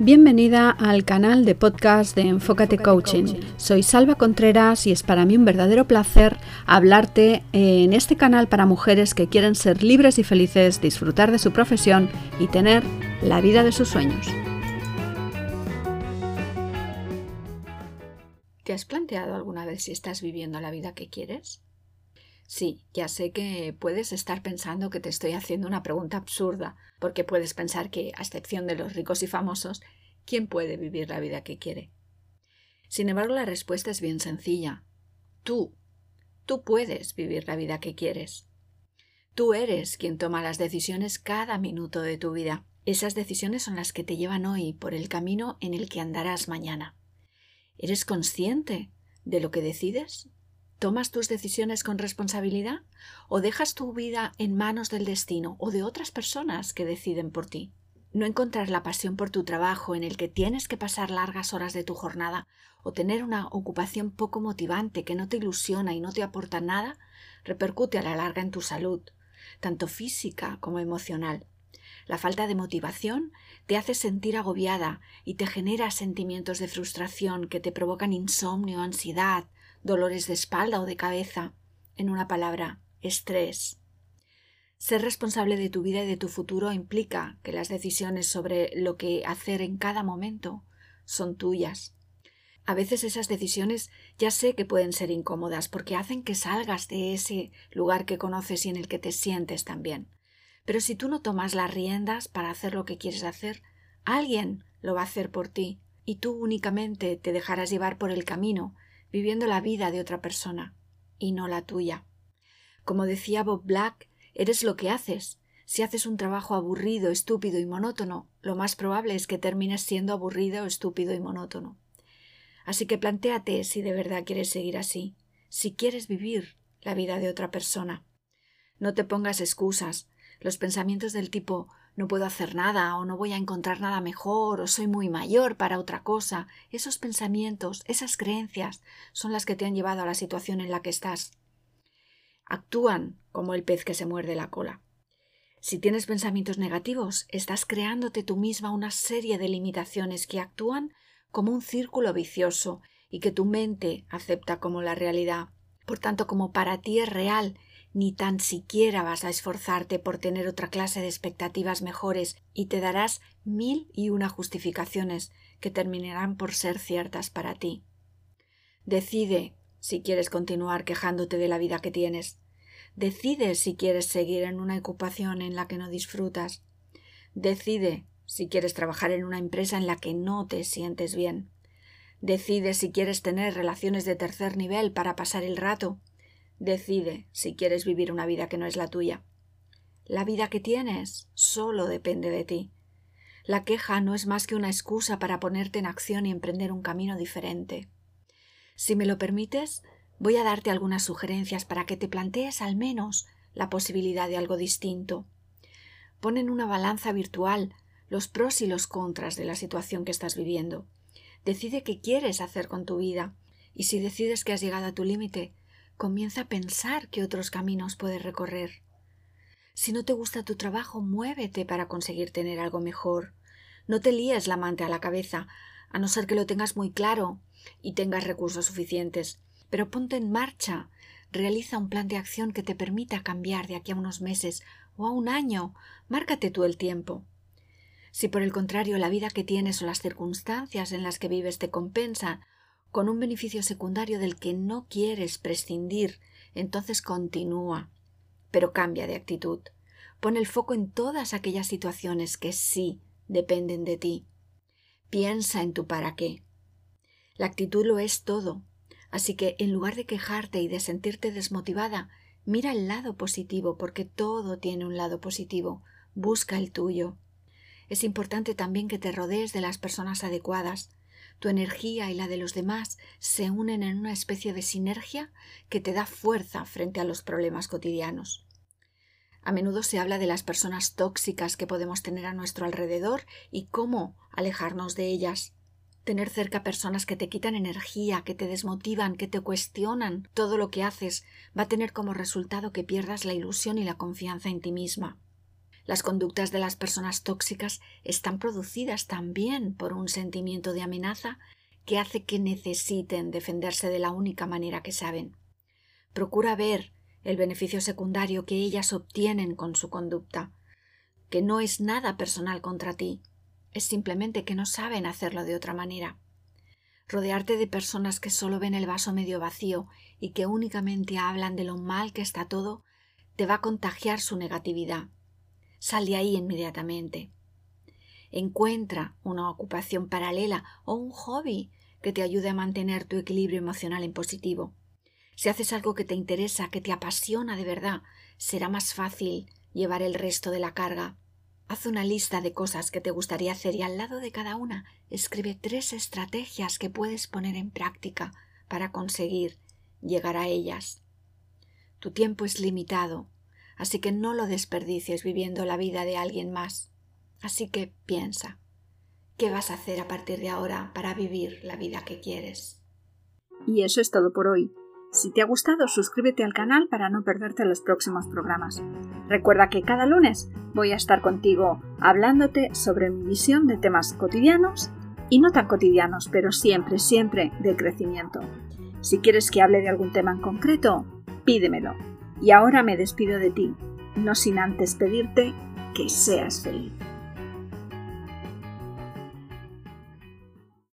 Bienvenida al canal de podcast de Enfócate Coaching. Soy Salva Contreras y es para mí un verdadero placer hablarte en este canal para mujeres que quieren ser libres y felices, disfrutar de su profesión y tener la vida de sus sueños. ¿Te has planteado alguna vez si estás viviendo la vida que quieres? Sí, ya sé que puedes estar pensando que te estoy haciendo una pregunta absurda, porque puedes pensar que, a excepción de los ricos y famosos, ¿quién puede vivir la vida que quiere? Sin embargo, la respuesta es bien sencilla. Tú. Tú puedes vivir la vida que quieres. Tú eres quien toma las decisiones cada minuto de tu vida. Esas decisiones son las que te llevan hoy por el camino en el que andarás mañana. ¿Eres consciente de lo que decides? ¿Tomas tus decisiones con responsabilidad o dejas tu vida en manos del destino o de otras personas que deciden por ti? No encontrar la pasión por tu trabajo en el que tienes que pasar largas horas de tu jornada o tener una ocupación poco motivante que no te ilusiona y no te aporta nada repercute a la larga en tu salud, tanto física como emocional. La falta de motivación te hace sentir agobiada y te genera sentimientos de frustración que te provocan insomnio, ansiedad, dolores de espalda o de cabeza, en una palabra, estrés. Ser responsable de tu vida y de tu futuro implica que las decisiones sobre lo que hacer en cada momento son tuyas. A veces esas decisiones ya sé que pueden ser incómodas porque hacen que salgas de ese lugar que conoces y en el que te sientes también. Pero si tú no tomas las riendas para hacer lo que quieres hacer, alguien lo va a hacer por ti y tú únicamente te dejarás llevar por el camino viviendo la vida de otra persona y no la tuya. Como decía Bob Black, eres lo que haces. Si haces un trabajo aburrido, estúpido y monótono, lo más probable es que termines siendo aburrido, estúpido y monótono. Así que plantéate si de verdad quieres seguir así, si quieres vivir la vida de otra persona. No te pongas excusas. Los pensamientos del tipo no puedo hacer nada o no voy a encontrar nada mejor o soy muy mayor para otra cosa. Esos pensamientos, esas creencias son las que te han llevado a la situación en la que estás. Actúan como el pez que se muerde la cola. Si tienes pensamientos negativos, estás creándote tú misma una serie de limitaciones que actúan como un círculo vicioso y que tu mente acepta como la realidad. Por tanto, como para ti es real ni tan siquiera vas a esforzarte por tener otra clase de expectativas mejores y te darás mil y una justificaciones que terminarán por ser ciertas para ti. Decide si quieres continuar quejándote de la vida que tienes. Decide si quieres seguir en una ocupación en la que no disfrutas. Decide si quieres trabajar en una empresa en la que no te sientes bien. Decide si quieres tener relaciones de tercer nivel para pasar el rato Decide si quieres vivir una vida que no es la tuya. La vida que tienes solo depende de ti. La queja no es más que una excusa para ponerte en acción y emprender un camino diferente. Si me lo permites, voy a darte algunas sugerencias para que te plantees al menos la posibilidad de algo distinto. Pon en una balanza virtual los pros y los contras de la situación que estás viviendo. Decide qué quieres hacer con tu vida y si decides que has llegado a tu límite, Comienza a pensar qué otros caminos puedes recorrer. Si no te gusta tu trabajo, muévete para conseguir tener algo mejor. No te líes la mante a la cabeza, a no ser que lo tengas muy claro y tengas recursos suficientes. Pero ponte en marcha. Realiza un plan de acción que te permita cambiar de aquí a unos meses o a un año. Márcate tú el tiempo. Si por el contrario la vida que tienes o las circunstancias en las que vives te compensan con un beneficio secundario del que no quieres prescindir, entonces continúa, pero cambia de actitud. Pon el foco en todas aquellas situaciones que sí dependen de ti. Piensa en tu para qué. La actitud lo es todo, así que en lugar de quejarte y de sentirte desmotivada, mira el lado positivo, porque todo tiene un lado positivo. Busca el tuyo. Es importante también que te rodees de las personas adecuadas, tu energía y la de los demás se unen en una especie de sinergia que te da fuerza frente a los problemas cotidianos. A menudo se habla de las personas tóxicas que podemos tener a nuestro alrededor y cómo alejarnos de ellas. Tener cerca personas que te quitan energía, que te desmotivan, que te cuestionan todo lo que haces, va a tener como resultado que pierdas la ilusión y la confianza en ti misma. Las conductas de las personas tóxicas están producidas también por un sentimiento de amenaza que hace que necesiten defenderse de la única manera que saben. Procura ver el beneficio secundario que ellas obtienen con su conducta, que no es nada personal contra ti, es simplemente que no saben hacerlo de otra manera. Rodearte de personas que solo ven el vaso medio vacío y que únicamente hablan de lo mal que está todo, te va a contagiar su negatividad. Sal de ahí inmediatamente. Encuentra una ocupación paralela o un hobby que te ayude a mantener tu equilibrio emocional en positivo. Si haces algo que te interesa, que te apasiona de verdad, será más fácil llevar el resto de la carga. Haz una lista de cosas que te gustaría hacer y al lado de cada una escribe tres estrategias que puedes poner en práctica para conseguir llegar a ellas. Tu tiempo es limitado, así que no lo desperdicies viviendo la vida de alguien más. Así que piensa, ¿qué vas a hacer a partir de ahora para vivir la vida que quieres? Y eso es todo por hoy. Si te ha gustado, suscríbete al canal para no perderte los próximos programas. Recuerda que cada lunes voy a estar contigo hablándote sobre mi visión de temas cotidianos y no tan cotidianos, pero siempre, siempre del crecimiento. Si quieres que hable de algún tema en concreto, pídemelo. Y ahora me despido de ti, no sin antes pedirte que seas feliz.